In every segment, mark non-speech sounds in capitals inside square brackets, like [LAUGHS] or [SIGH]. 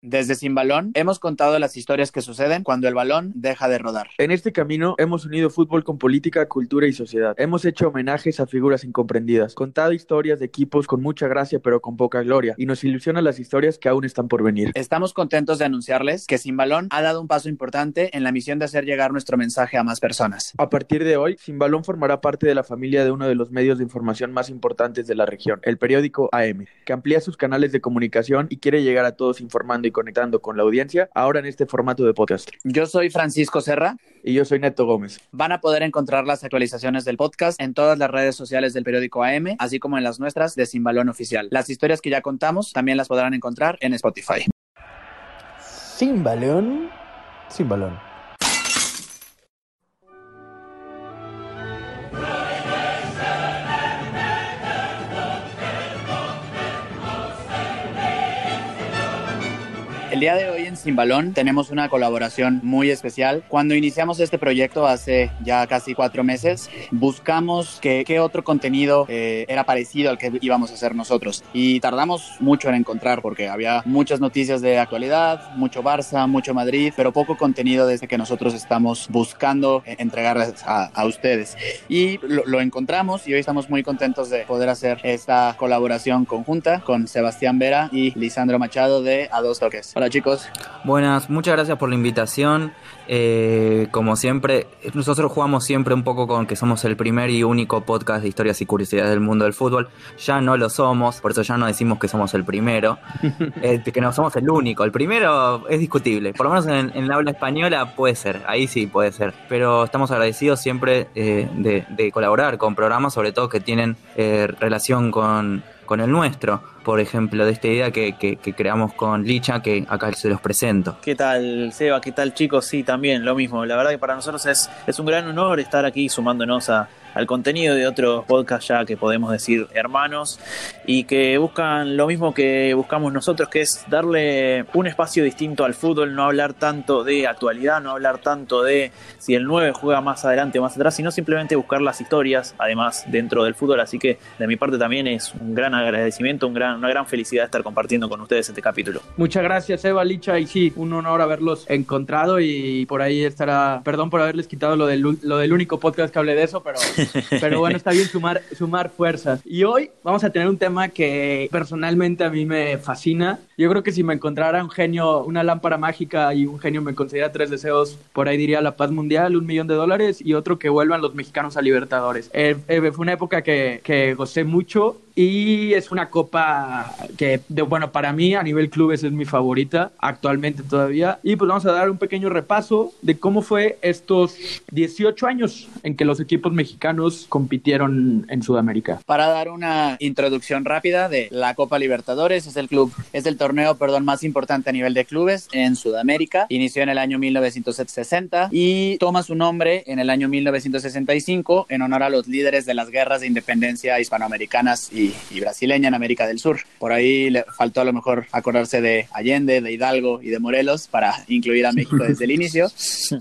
Desde Sin Balón hemos contado las historias que suceden cuando el balón deja de rodar. En este camino hemos unido fútbol con política, cultura y sociedad. Hemos hecho homenajes a figuras incomprendidas, contado historias de equipos con mucha gracia pero con poca gloria y nos ilusionan las historias que aún están por venir. Estamos contentos de anunciarles que Sin Balón ha dado un paso importante en la misión de hacer llegar nuestro mensaje a más personas. A partir de hoy, Sin Balón formará parte de la familia de uno de los medios de información más importantes de la región, el periódico AM, que amplía sus canales de comunicación y quiere llegar a todos informando y conectando con la audiencia, ahora en este formato de podcast. Yo soy Francisco Serra. Y yo soy Neto Gómez. Van a poder encontrar las actualizaciones del podcast en todas las redes sociales del periódico AM, así como en las nuestras de Sin Balón Oficial. Las historias que ya contamos también las podrán encontrar en Spotify. Sin balón, sin balón. El día de hoy en Sin Balón tenemos una colaboración muy especial. Cuando iniciamos este proyecto hace ya casi cuatro meses, buscamos que, qué otro contenido eh, era parecido al que íbamos a hacer nosotros. Y tardamos mucho en encontrar porque había muchas noticias de actualidad, mucho Barça, mucho Madrid, pero poco contenido desde que nosotros estamos buscando entregarles a, a ustedes. Y lo, lo encontramos y hoy estamos muy contentos de poder hacer esta colaboración conjunta con Sebastián Vera y Lisandro Machado de A Dos Toques. Hola chicos. Buenas, muchas gracias por la invitación. Eh, como siempre, nosotros jugamos siempre un poco con que somos el primer y único podcast de historias y curiosidades del mundo del fútbol. Ya no lo somos, por eso ya no decimos que somos el primero, [LAUGHS] eh, que no somos el único. El primero es discutible, por lo menos en, en la habla española puede ser, ahí sí puede ser. Pero estamos agradecidos siempre eh, de, de, colaborar con programas, sobre todo que tienen eh, relación con con el nuestro, por ejemplo, de esta idea que, que, creamos con Licha, que acá se los presento. ¿Qué tal, Seba? ¿Qué tal, chicos? Sí, también lo mismo. La verdad que para nosotros es, es un gran honor estar aquí sumándonos a, al contenido de otros podcasts ya que podemos decir hermanos y que buscan lo mismo que buscamos nosotros, que es darle un espacio distinto al fútbol, no hablar tanto de actualidad, no hablar tanto de si el 9 juega más adelante o más atrás, sino simplemente buscar las historias, además, dentro del fútbol. Así que de mi parte también es un gran agradecimiento, un gran, una gran felicidad estar compartiendo con ustedes este capítulo. Muchas gracias, Eva Licha, y sí, un honor haberlos encontrado y por ahí estará, perdón por haberles quitado lo del, lo del único podcast que hablé de eso, pero pero bueno, está bien sumar, sumar fuerzas. Y hoy vamos a tener un tema que personalmente a mí me fascina. Yo creo que si me encontrara un genio, una lámpara mágica y un genio me concediera tres deseos, por ahí diría la paz mundial, un millón de dólares y otro que vuelvan los mexicanos a Libertadores. Eh, eh, fue una época que, que gocé mucho y es una copa que, de, bueno, para mí a nivel clubes es mi favorita actualmente todavía. Y pues vamos a dar un pequeño repaso de cómo fue estos 18 años en que los equipos mexicanos compitieron en Sudamérica. Para dar una introducción rápida de la Copa Libertadores, es el club, es el torneo, perdón, más importante a nivel de clubes en Sudamérica. Inició en el año 1960 y toma su nombre en el año 1965 en honor a los líderes de las guerras de independencia hispanoamericanas y y, brasileña en América del Sur. Por ahí le faltó a lo mejor acordarse de Allende, de Hidalgo y de Morelos para incluir a México desde el inicio.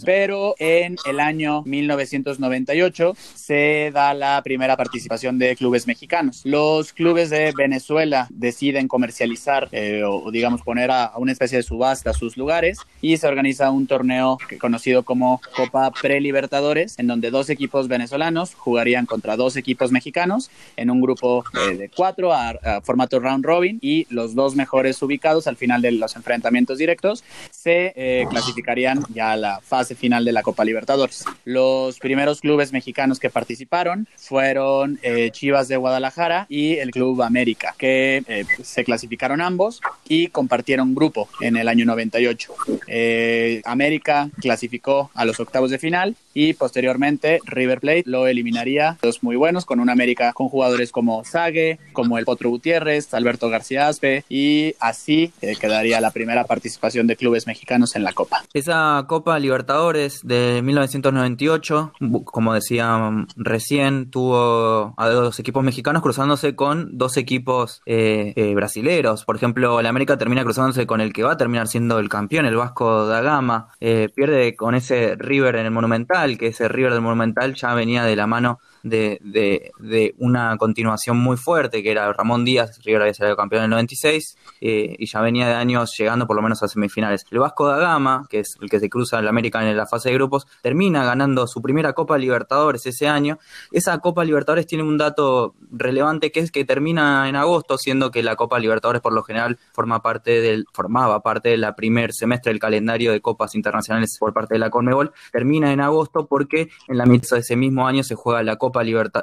Pero en el año 1998 se da la primera participación de clubes mexicanos. Los clubes de Venezuela deciden comercializar eh, o digamos poner a, a, una especie de subasta sus lugares y se organiza un torneo conocido como Copa Pre-Libertadores en donde dos equipos venezolanos jugarían contra dos equipos mexicanos en un grupo eh, de cuatro a, a, formato round robin y los dos mejores ubicados al final de los enfrentamientos directos se eh, clasificarían ya a la fase final de la Copa Libertadores. Los primeros clubes mexicanos que participaron fueron eh, Chivas de Guadalajara y el Club América, que eh, se clasificaron ambos y compartieron grupo en el año 98. Eh, América clasificó a los octavos de final y posteriormente River Plate lo eliminaría, dos muy buenos, con un América con jugadores como Como el Potro Gutiérrez, Alberto García Aspe, y así eh, quedaría la primera participación de clubes mexicanos en la Copa. Esa Copa Libertadores de 1998, como decía recién, tuvo a dos equipos mexicanos cruzándose con dos equipos eh, eh, brasileros. Por ejemplo, el América termina cruzándose con el que va a terminar siendo el campeón, el Vasco da Gama. Eh, pierde con ese River en el Monumental, que ese River del Monumental ya venía de la mano de, de, una continuación muy fuerte, que era Ramón Díaz, River había salido campeón en el 96, eh, y ya venía de años llegando por lo menos a semifinales. El Vasco da Gama, que es el que se cruza en la América en la fase de grupos, termina ganando su primera Copa Libertadores ese año. Esa Copa Libertadores tiene un dato relevante que es que termina en agosto, siendo que la Copa Libertadores por lo general forma parte del, formaba parte del primer semestre del calendario de copas internacionales por parte de la Conmebol, termina en agosto porque en la mitad de ese mismo año se juega la Copa,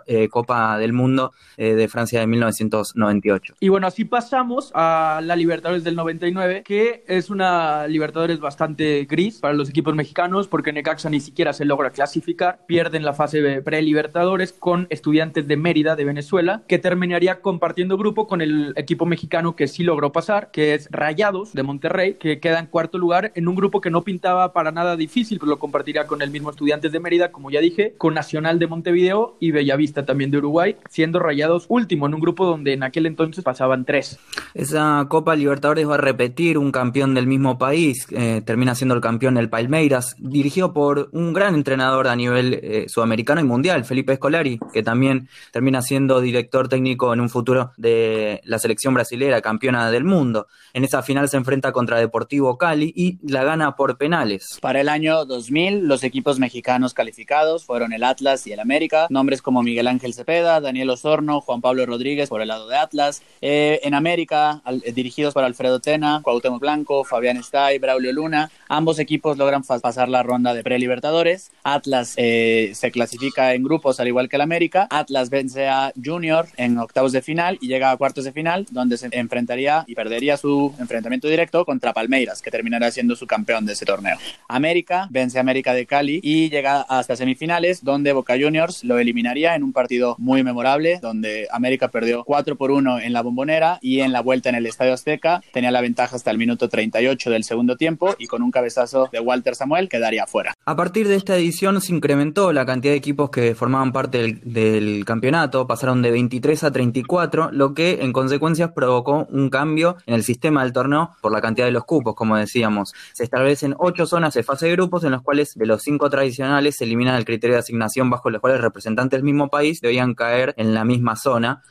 eh, Copa del Mundo eh, de Francia de 1998. Y bueno, así pasamos a la Libertadores del 99, que es una Libertadores bastante gris para los equipos mexicanos porque Necaxa ni siquiera se logra clasificar, pierden la fase pre-Libertadores con estudiantes de Mérida de Venezuela, que terminaría compartiendo grupo con el equipo mexicano que sí logró pasar, que es Rayados de Monterrey, que queda en cuarto lugar en un grupo que no pintaba para nada difícil, pero lo compartiría con el mismo Estudiantes de Mérida, como ya dije, con Nacional de Montevideo y Bellavista también de Uruguay, siendo Rayados último en un grupo donde en aquel entonces pasaban tres. Esa Copa Libertadores va a repetir un campeón del mismo país, eh, termina siendo el campeón el Palmeiras, dirigido por un gran entrenador a nivel eh, sudamericano y mundial, Felipe Scolari, que también termina siendo director técnico en un futuro de la selección brasilera, campeona del mundo. En esa final se enfrenta contra Deportivo Cali y la gana por penales. Para el año 2000, los equipos mexicanos calificados fueron el Atlas y el América, nombres como Miguel Ángel Cepeda, Daniel Osorno, Juan Pablo Rodríguez por el lado de Atlas, eh, en América, eh, dirigidos por Alfredo Tena, Cuauhtémoc Blanco, Fabián Stay, Braulio Luna, ambos equipos logran pasar la ronda de pre-libertadores, Atlas eh, se clasifica en grupos al igual que el América, Atlas vence a Junior en octavos de final y llega a cuartos de final, donde se enfrentaría y perdería su enfrentamiento directo contra Palmeiras, que terminará siendo su campeón de ese torneo. América vence a América de Cali y llega hasta semifinales, donde Boca Juniors lo eliminaría en un partido muy memorable, donde América perdió 4 por 1 en la bombonera y en la vuelta en el Estadio Azteca tenía la ventaja hasta el minuto 38 del segundo tiempo y con un cabezazo de Walter Samuel quedaría fuera. A partir de esta edición se incrementó la cantidad de equipos que formaban parte del, del campeonato, pasaron de 23 a 34, lo que en consecuencias provocó un cambio en el sistema del torneo por la cantidad de los cupos, como decíamos. Se establecen ocho zonas de fase de grupos en los cuales de los cinco tradicionales se elimina el criterio de asignación bajo los cuales representantes del mismo país debían caer en la misma zona.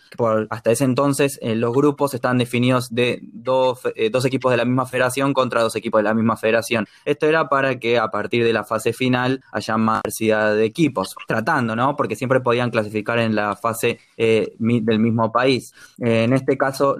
Hasta ese entonces eh, los grupos estaban definidos de dos, eh, dos equipos de la misma federación contra dos equipos de la misma federación. Esto era para que a partir de la fase final haya más diversidad de equipos, tratando, ¿no? Porque siempre podían clasificar en la fase eh, del mismo país. en este caso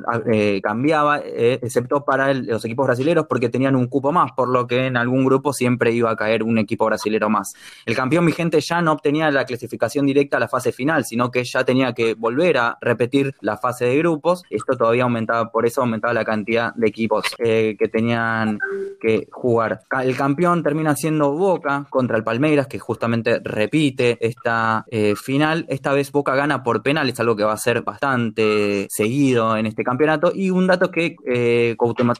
cambiaba, excepto para los equipos brasileños porque tenían un cupo más, por lo que en algún grupo siempre iba a caer un equipo brasilero más. El campeón vigente ya no obtenía la clasificación directa a la fase final, sino que ya tenía que volver a repetir la fase de grupos. Esto todavía aumentaba, por eso aumentaba la cantidad de equipos eh, que tenían que jugar. El campeón termina siendo Boca contra el Palmeiras, que justamente repite esta eh, final. Esta vez Boca gana por penales, algo que va a ser bastante seguido en este campeonato. Y un dato que eh,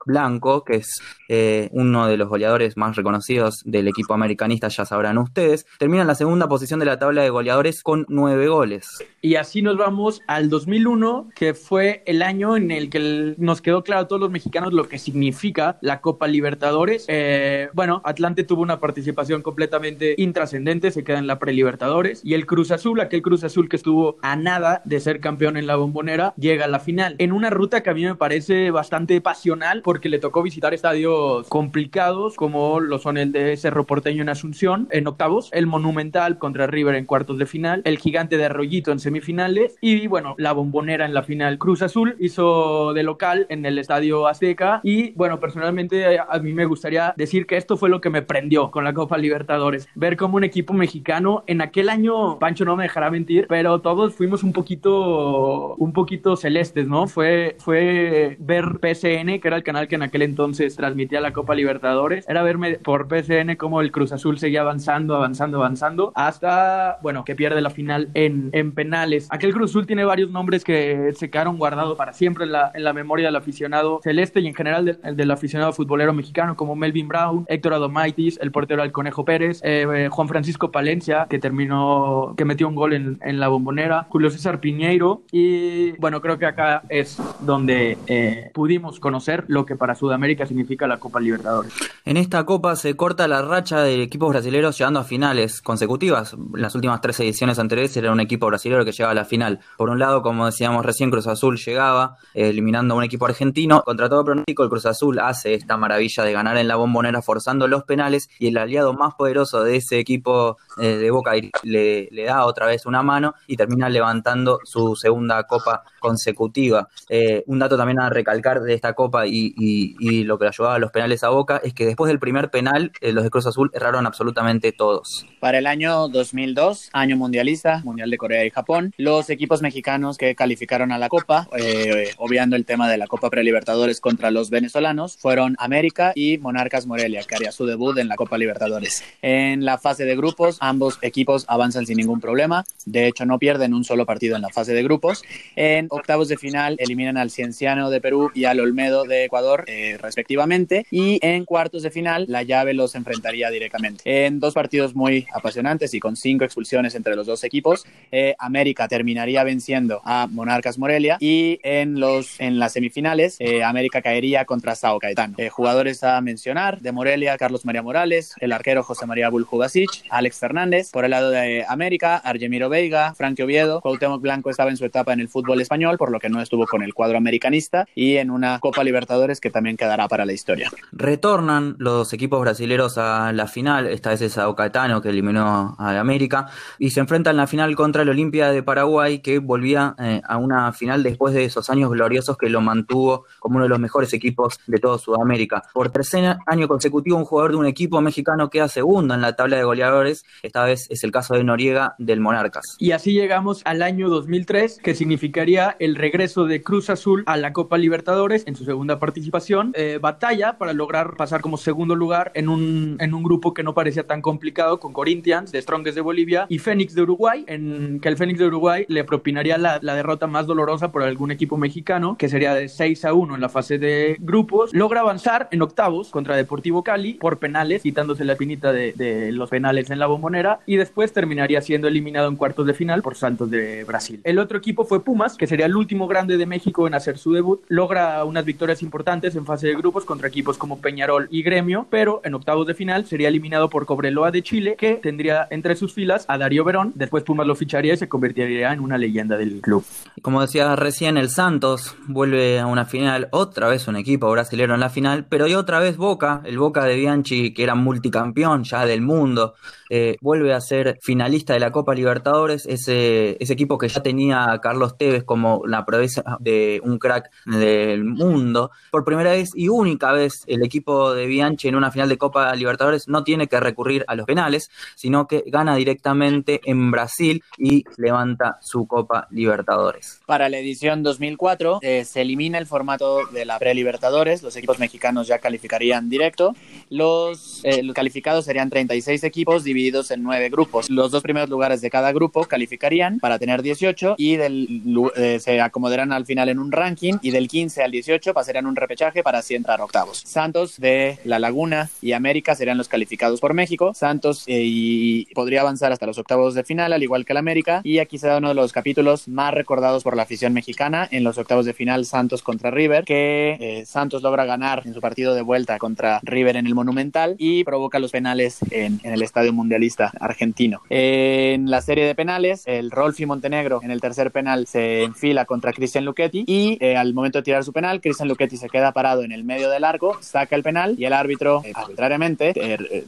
Blanco, que es eh, uno de los goleadores más reconocidos del equipo americanista, ya sabrán ustedes, termina en la segunda posición de la tabla de goleadores nueve goles. Y así nos vamos al 2001, que fue el año en el que nos quedó claro a todos los mexicanos lo que significa la Copa Libertadores. Eh, bueno, Atlante tuvo una participación completamente intrascendente, se queda en la pre-Libertadores. Y el Cruz Azul, aquel Cruz Azul que estuvo a nada de ser campeón en la bombonera, llega a la final. En una ruta que a mí me parece bastante pasional, porque le tocó visitar estadios complicados, como lo son el de Cerro Porteño en Asunción, en octavos, el Monumental contra River en cuartos de final, el Gigante de Arroyito en semifinales y bueno, la bombonera en la final. Cruz Azul hizo de local en el Estadio Azteca y bueno, personalmente a mí me gustaría decir que esto fue lo que me prendió con la Copa Libertadores. Ver cómo un equipo mexicano en aquel año, Pancho no me dejará mentir, pero todos fuimos un poquito, un poquito celestes, ¿no? Fue, fue ver PSN, que era el canal que en aquel entonces transmitía la Copa Libertadores, era verme por PSN cómo el Cruz Azul seguía avanzando, avanzando, avanzando, hasta, bueno, que pierde la final en, en penales. Aquel Cruz Azul tiene varios nombres que se quedaron guardados para siempre en la, en la memoria del aficionado celeste y en general del, del aficionado futbolero mexicano, como Melvin Brown, Héctor Adomaitis, el portero del Conejo Pérez, eh, eh, Juan Francisco Palencia, que terminó, que metió un gol en, en, la bombonera, Julio César Piñeiro, y bueno, creo que acá es donde eh, pudimos conocer lo que para Sudamérica significa la Copa Libertadores. En esta Copa se corta la racha de equipos brasileños llegando a finales consecutivas. Las últimas tres ediciones anteriores era un equipo brasileño que llegaba a la final. Por un lado, como decíamos recién, Cruz Azul llegaba eh, eliminando a un equipo argentino. Contra todo pronóstico, el Cruz Azul hace esta maravilla de ganar en la bombonera forzando los penales y el aliado más poderoso de ese equipo eh, de Boca le, le, da otra vez una mano y termina levantando su segunda copa consecutiva. Eh, un dato también a recalcar de esta copa y, lo que ayudaba a los penales a Boca es que después del primer penal, los de Cruz Azul erraron absolutamente todos. Para el año 2002, año mundialista, Mundial de Corea y Japón, los equipos mexicanos que calificaron a la Copa, eh, obviando el tema de la Copa Prelibertadores contra los venezolanos, fueron América y Monarcas Morelia, que haría su debut en la Copa Libertadores. En la fase de grupos, ambos equipos avanzan sin ningún problema. De hecho, no pierden un solo partido en la fase de grupos. En octavos de final, eliminan al Cienciano de Perú y al Olmedo de Ecuador, eh, respectivamente. Y en cuartos de final, la llave los enfrentaría directamente. En dos partidos muy apasionantes y con cinco expulsiones entre los dos equipos, eh, América terminaría venciendo a Monarcas Morelia y en, los, en las semifinales eh, América caería contra Sao Caetano. Eh, jugadores a mencionar, de Morelia, Carlos María Morales, el arquero José María Buljubasic, Alex Fernández, por el lado de América, Argemiro Veiga, Frank Oviedo, Cuauhtémoc Blanco estaba en su etapa en el fútbol español, por lo que no estuvo con el cuadro americanista y en una Copa Libertadores que también quedará para la historia. Retornan los equipos brasileños a la final, esta vez es Sao Caetano que eliminó a América y se enfrentan en la final contra el Olimpia de Paraguay que volvía eh, a una final después de esos años gloriosos que lo mantuvo como uno de los mejores equipos de todo Sudamérica. Por tercer año consecutivo un jugador de un equipo mexicano queda segundo en la tabla de goleadores, esta vez es el caso de Noriega del Monarcas. Y así llegamos al año 2003 que significaría el regreso de Cruz Azul a la Copa Libertadores en su segunda participación, eh, batalla para lograr pasar como segundo lugar en un, en un grupo que no parecía tan complicado con Corinthians de Strongest de Bolivia y Fénix de Uruguay, en que el Fénix de Uruguay le propinaría la, la, derrota más dolorosa por algún equipo mexicano, que sería de 6 a 1 en la fase de grupos. Logra avanzar en octavos contra Deportivo Cali por penales, quitándose la pinita de, de los penales en la bombonera, y después terminaría siendo eliminado en cuartos de final por Santos de Brasil. El otro equipo fue Pumas, que sería el último grande de México en hacer su debut. Logra unas victorias importantes en fase de grupos contra equipos como Peñarol y Gremio, pero en octavos de final sería eliminado por Cobreloa de Chile, que tendría entre sus filas a Darío Verón. Después Pumas lo ficharía y se convertiría en una leyenda del club. Como decía recién, el Santos vuelve a una final, otra vez un equipo brasileño en la final, pero y otra vez Boca, el Boca de Bianchi, que era multicampeón ya del mundo, eh, vuelve a ser finalista de la Copa Libertadores, ese, ese equipo que ya tenía a Carlos Tevez como la proeza de un crack del mundo. Por primera vez y única vez, el equipo de Bianchi en una final de Copa Libertadores no tiene que recurrir a los penales, sino que gana directamente en Brasil y levanta su Copa Libertadores. Para la edición 2004 eh, se elimina el formato de la pre-Libertadores, los equipos mexicanos ya calificarían directo, los, eh, los calificados serían 36 equipos divididos en nueve grupos. Los dos primeros lugares de cada grupo calificarían para tener 18 y del, eh, se acomodarán al final en un ranking y del 15 al 18 pasarían un repechaje para así entrar octavos. Santos de La Laguna y América serían los calificados por México. Santos eh, y podría avanzar hasta los octavos de final, al igual que el América. Y aquí se da uno de los capítulos más recordados por la afición mexicana en los octavos de final Santos contra River, que eh, Santos logra ganar en su partido de vuelta contra River en el Monumental y provoca los penales en, el Estadio Mundial mundialista argentino. En la serie de penales, el Rolfi Montenegro en el tercer penal se enfila contra Cristian Luchetti y eh, al momento de tirar su penal, Cristian Luchetti se queda parado en el medio del arco, saca el penal y el árbitro eh, arbitrariamente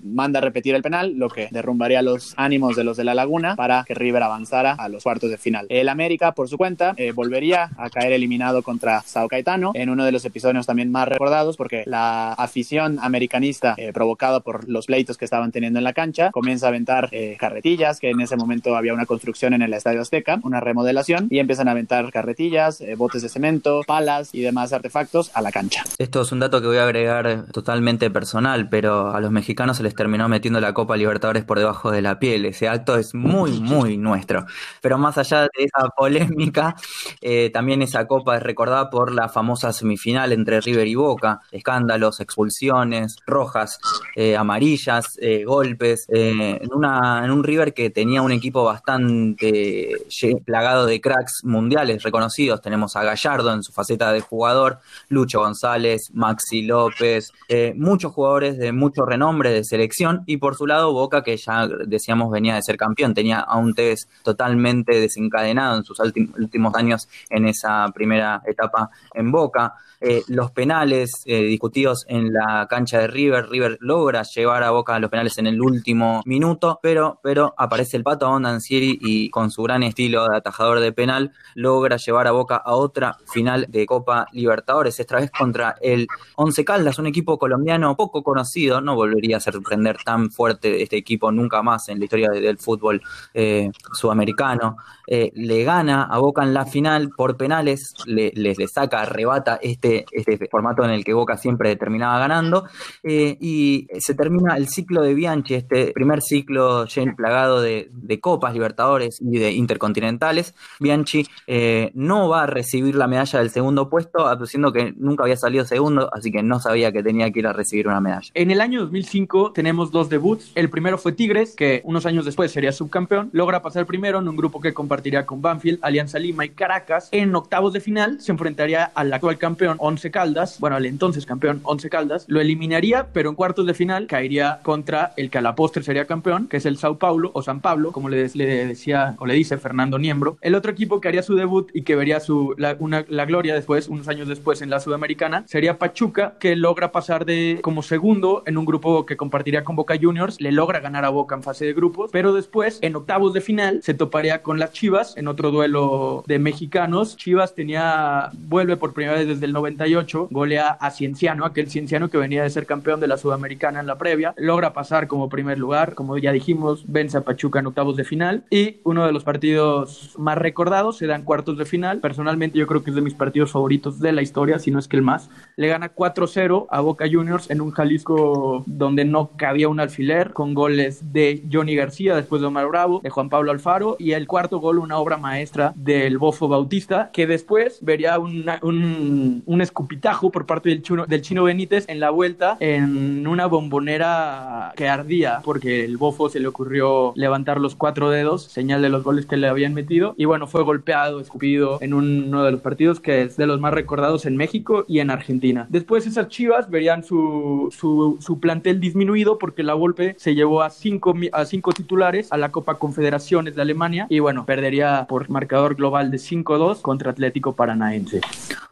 manda a repetir el penal, lo que derrumbaría los ánimos de los de la Laguna que River avanzara a los cuartos de final. El América, por su cuenta, volvería a caer eliminado contra Sao Caetano en uno de los episodios también más recordados porque la afición americanista provocada por los pleitos que estaban teniendo en la cancha comienza a aventar eh, carretillas, que en ese momento había una construcción en el Estadio Azteca, una remodelación, y empiezan a aventar carretillas, eh, botes de cemento, palas y demás artefactos a la cancha. Esto es un dato que voy a agregar totalmente personal, pero a los mexicanos se les terminó metiendo la Copa Libertadores por debajo de la piel. Ese acto es muy, muy nuestro. Pero más allá de esa [LAUGHS] polémica, eh, también esa Copa es recordada por la famosa semifinal entre River y Boca, escándalos, expulsiones, rojas, eh, amarillas, eh, golpes, en, una, en un River que tenía un equipo bastante plagado de cracks mundiales reconocidos. Tenemos a Gallardo en su faceta de jugador, Lucho González, Maxi López, muchos jugadores de mucho renombre de selección y por su lado Boca que ya decíamos venía de ser campeón, tenía a un Tevez totalmente desencadenado en sus últimos años en esa primera etapa en Boca. Eh, los penales eh, discutidos en la cancha de River. River logra llevar a Boca a los penales en el último minuto, pero, pero aparece el pato Ondancieri y con su gran estilo de atajador de penal logra llevar a Boca a otra final de Copa Libertadores, esta vez contra el Once Caldas, un equipo colombiano poco conocido, no volvería a sorprender tan fuerte este equipo nunca más en la historia del fútbol eh, sudamericano. le gana a Boca en la final por penales, le, saca, arrebata este este, formato en el que Boca siempre terminaba ganando. Eh, y se termina el ciclo de Bianchi, este primer ciclo plagado de, Copas, Libertadores y de Intercontinentales. Bianchi eh, no va a recibir la medalla del segundo puesto, aduciendo que nunca había salido segundo, así que no sabía que tenía que ir a recibir una medalla. En el año 2005 tenemos dos debuts. El primero fue Tigres, que unos años después sería subcampeón. Logra pasar primero en un grupo que compartiría con Banfield, Alianza Lima y Caracas. En octavos de final se enfrentaría al actual campeón Once Caldas, bueno, el entonces campeón Once Caldas, lo eliminaría, pero en cuartos de final caería contra el que a la postre sería campeón, que es el Sao Paulo o San Pablo, como le, decía o le dice Fernando Niembro. El otro equipo que haría su debut y que vería su, la gloria después, unos años después en la Sudamericana, sería Pachuca, que logra pasar de como segundo en un grupo que compartiría con Boca Juniors, le logra ganar a Boca en fase de grupos, pero después en octavos de final se toparía con las Chivas en otro duelo de mexicanos. Chivas tenía, vuelve por primera vez desde el 90 golea a Cienciano, aquel Cienciano que venía de ser campeón de la Sudamericana en la previa, logra pasar como primer lugar, como ya dijimos, vence a Pachuca en octavos de final y uno de los partidos más recordados se da en cuartos de final. Personalmente yo creo que es de mis partidos favoritos de la historia, si no es que el más. Le gana 4-0 a Boca Juniors en un Jalisco donde no cabía un alfiler, con goles de Johnny García, después de Omar Bravo, de Juan Pablo Alfaro y el cuarto gol una obra maestra del Bofo Bautista, que después vería un, un escupitajo por parte del, chuno, del chino Benítez en la vuelta en una bombonera que ardía porque el bofo se le ocurrió levantar los cuatro dedos, señal de los goles que le habían metido. Y bueno, fue golpeado, escupido en uno de los partidos que es de los más recordados en México y en Argentina. Después esas chivas verían su, su, su plantel disminuido porque la golpe se llevó a cinco, a cinco titulares a la Copa Confederaciones de Alemania y bueno, perdería por marcador global de 5-2 contra Atlético Paranaense.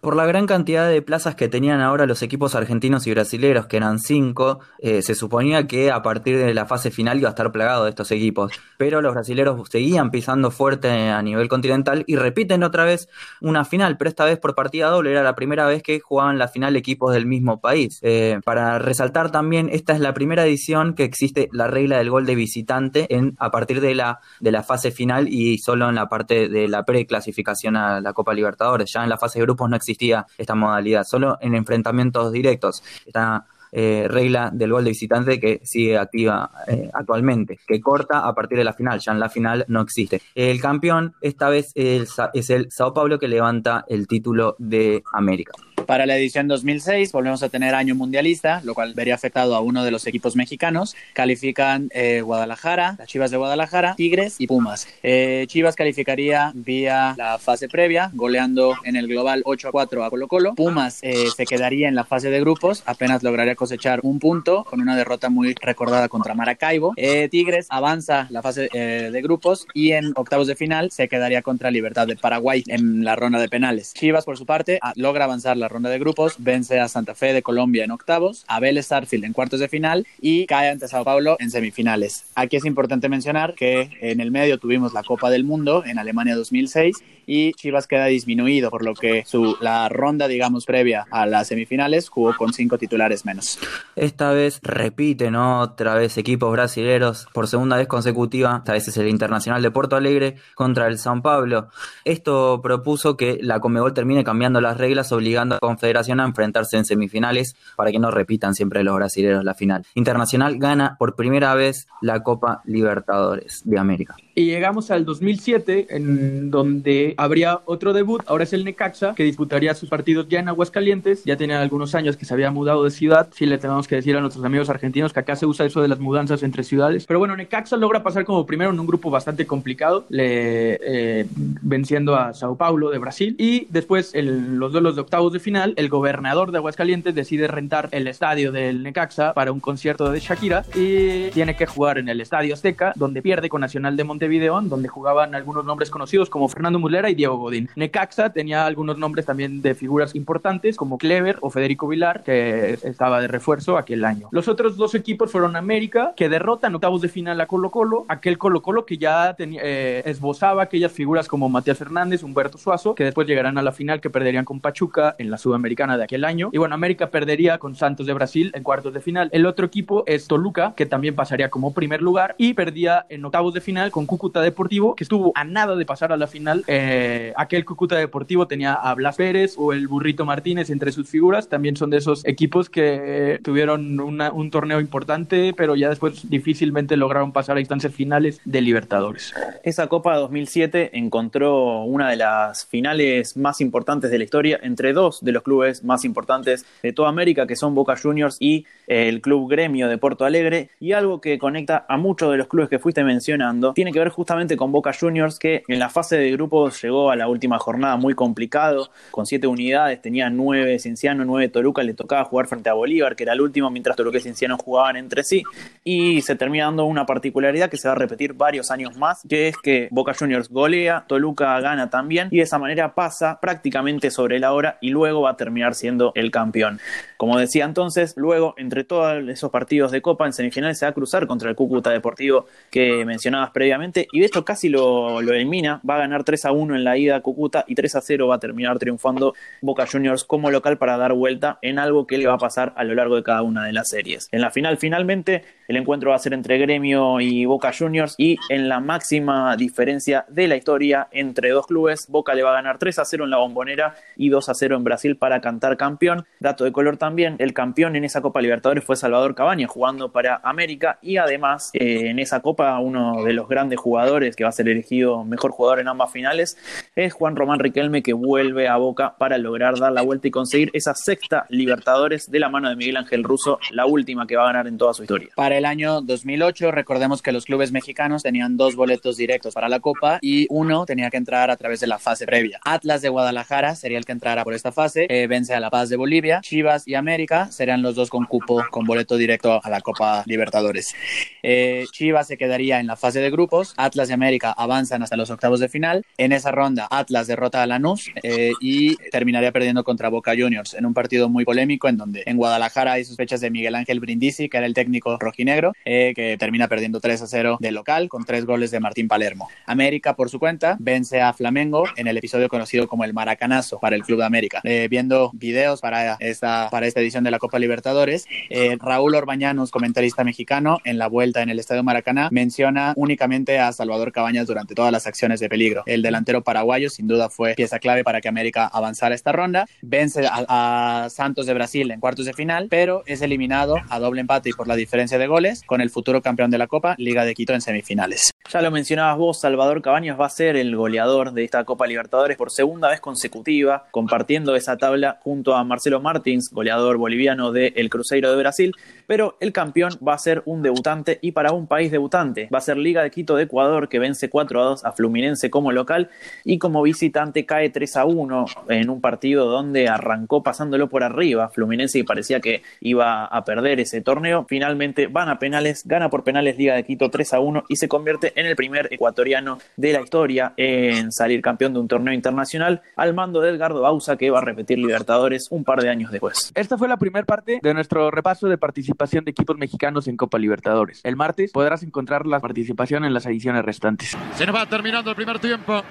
Por la gran cantidad de plazas que tenían ahora los equipos argentinos y brasileños, que eran cinco, eh, se suponía que a partir de la fase final iba a estar plagado de estos equipos. Pero los brasileños seguían pisando fuerte a nivel continental y repiten otra vez una final, pero esta vez por partida doble. Era la primera vez que jugaban la final equipos del mismo país. Eh, para resaltar también, esta es la primera edición que existe la regla del gol de visitante en, a partir de la, de la fase final y solo en la parte de la preclasificación a la Copa Libertadores. Ya en la fase de grupos no existía esta modalidad, solo en enfrentamientos directos. Esta eh, regla del gol de visitante que sigue activa eh, actualmente, que corta a partir de la final, ya en la final no existe. El campeón esta vez es el Sao Paulo que levanta el título de América. Para la edición 2006 volvemos a tener año mundialista, lo cual vería afectado a uno de los equipos mexicanos. Califican eh, Guadalajara, las Chivas de Guadalajara, Tigres y Pumas. Eh, Chivas calificaría vía la fase previa, goleando en el global 8 a 4 a Colo Colo. Pumas eh, se quedaría en la fase de grupos, apenas lograría cosechar un punto con una derrota muy recordada contra Maracaibo. Tigres avanza la fase de grupos y en octavos de final se quedaría contra Libertad de Paraguay en la ronda de penales. Chivas por su parte logra avanzar la ronda de grupos, vence a Santa Fe de Colombia en octavos, a Vélez Starfield en cuartos de final y cae ante Sao Paulo en semifinales. Aquí es importante mencionar que en el medio tuvimos la Copa del Mundo en Alemania 2006 y Chivas queda disminuido, por lo que su, la ronda, digamos, previa a las semifinales jugó con cinco titulares menos. Esta vez repiten otra vez equipos brasileños por segunda vez consecutiva, esta vez es el Internacional de Porto Alegre contra el San Pablo. Esto propuso que la Comebol termine cambiando las reglas, obligando Confederación a enfrentarse en semifinales para que no repitan siempre los brasileños la final. Internacional gana por primera vez la Copa Libertadores de América. Y llegamos al 2007, en donde habría otro debut. Ahora es el Necaxa, que disputaría sus partidos ya en Aguascalientes. Ya tenía algunos años que se había mudado de ciudad. Sí le tenemos que decir a nuestros amigos argentinos que acá se usa eso de las mudanzas entre ciudades. Pero bueno, Necaxa logra pasar como primero en un grupo bastante complicado, eh, venciendo a Sao Paulo de Brasil. Y después, en los duelos de octavos de final, el gobernador de Aguascalientes decide rentar el estadio del Necaxa para un concierto de Shakira y tiene que jugar en el Estadio Azteca, donde pierde con Nacional de Montevideo, donde jugaban algunos nombres conocidos como Fernando Muslera y Diego Godín. Necaxa tenía algunos nombres también de figuras importantes como Clever o Federico Vilar, que estaba de refuerzo aquel año. Los otros dos equipos fueron América, que derrotan octavos de final a Colo Colo, aquel Colo Colo que ya eh, esbozaba aquellas figuras como Matías Fernández, Humberto Suazo, que después llegarán a la final que perderían con Pachuca en la Sudamericana de aquel año. Y bueno, América perdería con Santos de Brasil en cuartos de final. El otro equipo es Toluca, que también pasaría como primer lugar y perdía en octavos de final con Cúcuta Deportivo, que estuvo a nada de pasar a la final. Eh, aquel Cúcuta Deportivo tenía a Blas Pérez o el Burrito Martínez entre sus figuras. También son de esos equipos que tuvieron un torneo importante, pero ya después difícilmente lograron pasar a instancias finales de Libertadores. Esa Copa 2007 encontró una de las finales más importantes de la historia entre dos de los clubes más importantes de toda América, que son Boca Juniors y el Club Gremio de Porto Alegre. Y algo que conecta a muchos de los clubes que fuiste mencionando tiene que ver justamente con Boca Juniors, que en la fase de grupos llegó a la última jornada muy complicado, con siete unidades, tenía nueve Cienciano, nueve Toluca, le tocaba jugar frente a Bolívar, que era el último, mientras Toluca y Cienciano jugaban entre sí. Y se termina dando una particularidad que se va a repetir varios años más, que es que Boca Juniors golea, Toluca gana también, y de esa manera pasa prácticamente sobre la hora y luego va a terminar siendo el campeón. Como decía entonces, luego entre todos esos partidos de Copa en semifinales se va a cruzar contra el Cúcuta Deportivo que mencionabas previamente y de hecho casi lo, lo elimina, va a ganar 3 a 1 en la ida a Cúcuta y 3 a 0 va a terminar triunfando Boca Juniors como local para dar vuelta en algo que le va a pasar a lo largo de cada una de las series. En la final finalmente el encuentro va a ser entre Gremio y Boca Juniors y en la máxima diferencia de la historia entre dos clubes, Boca le va a ganar 3 a 0 en la bombonera y 2 a 0 en Brasil para cantar campeón. Dato de color también, el campeón en esa Copa Libertadores fue Salvador Cabaña jugando para América y además eh, en esa Copa uno de los grandes jugadores que va a ser elegido mejor jugador en ambas finales es Juan Román Riquelme que vuelve a Boca para lograr dar la vuelta y conseguir esa sexta Libertadores de la mano de Miguel Ángel Russo, la última que va a ganar en toda su historia. Para año 2008 recordemos que los clubes mexicanos tenían dos boletos directos para la Copa y uno tenía que entrar a través de la fase previa. Atlas de Guadalajara sería el que entrara por esta fase, eh, vence a La Paz de Bolivia, Chivas y América serían los dos con cupo con boleto directo a la Copa Libertadores. Eh, Chivas se quedaría en la fase de grupos, Atlas y América avanzan hasta los octavos de final. En esa ronda Atlas derrota a Lanús eh, y terminaría perdiendo contra Boca Juniors en un partido muy polémico en donde en Guadalajara hay sospechas de Miguel Ángel Brindisi, que era el técnico rojinegro, eh, que termina perdiendo 3 a 0 de local con tres goles de Martín Palermo. América, por su cuenta, vence a Flamengo en el episodio conocido como el Maracanazo para el Club de América. Eh, viendo videos para esta, para esta edición de la Copa Libertadores, eh, Raúl Orbañanos, comentarista mexicano, en la vuelta en el Estadio Maracaná, menciona únicamente a Salvador Cabañas durante todas las acciones de peligro. El delantero paraguayo, sin duda, fue pieza clave para que América avanzara esta ronda. Vence a, a Santos de Brasil en cuartos de final, pero es eliminado a doble empate y por la diferencia de goles con el futuro campeón de la Copa, Liga de Quito en semifinales. Ya lo mencionabas vos, Salvador Cabañas va a ser el goleador de esta Copa Libertadores por segunda vez consecutiva, compartiendo esa tabla junto a Marcelo Martins, goleador boliviano del Cruzeiro de Brasil, pero el campeón va a ser un debutante y para un país debutante. Va a ser Liga de Quito de Ecuador que vence 4 a 2 a Fluminense como local y como visitante cae 3 a 1 en un partido donde arrancó pasándolo por arriba Fluminense y parecía que iba a perder ese torneo. Finalmente van a penales, gana por penales Liga de Quito 3 a 1 y se convierte en el primer ecuatoriano de la historia en salir campeón de un torneo internacional al mando de Edgardo Bausa que va a repetir Libertadores un par de años después. Esta fue la primera parte de nuestro repaso de participación de equipos mexicanos en Copa Libertadores. El martes podrás encontrar la participación en las ediciones restantes. Se nos va terminando el primer tiempo.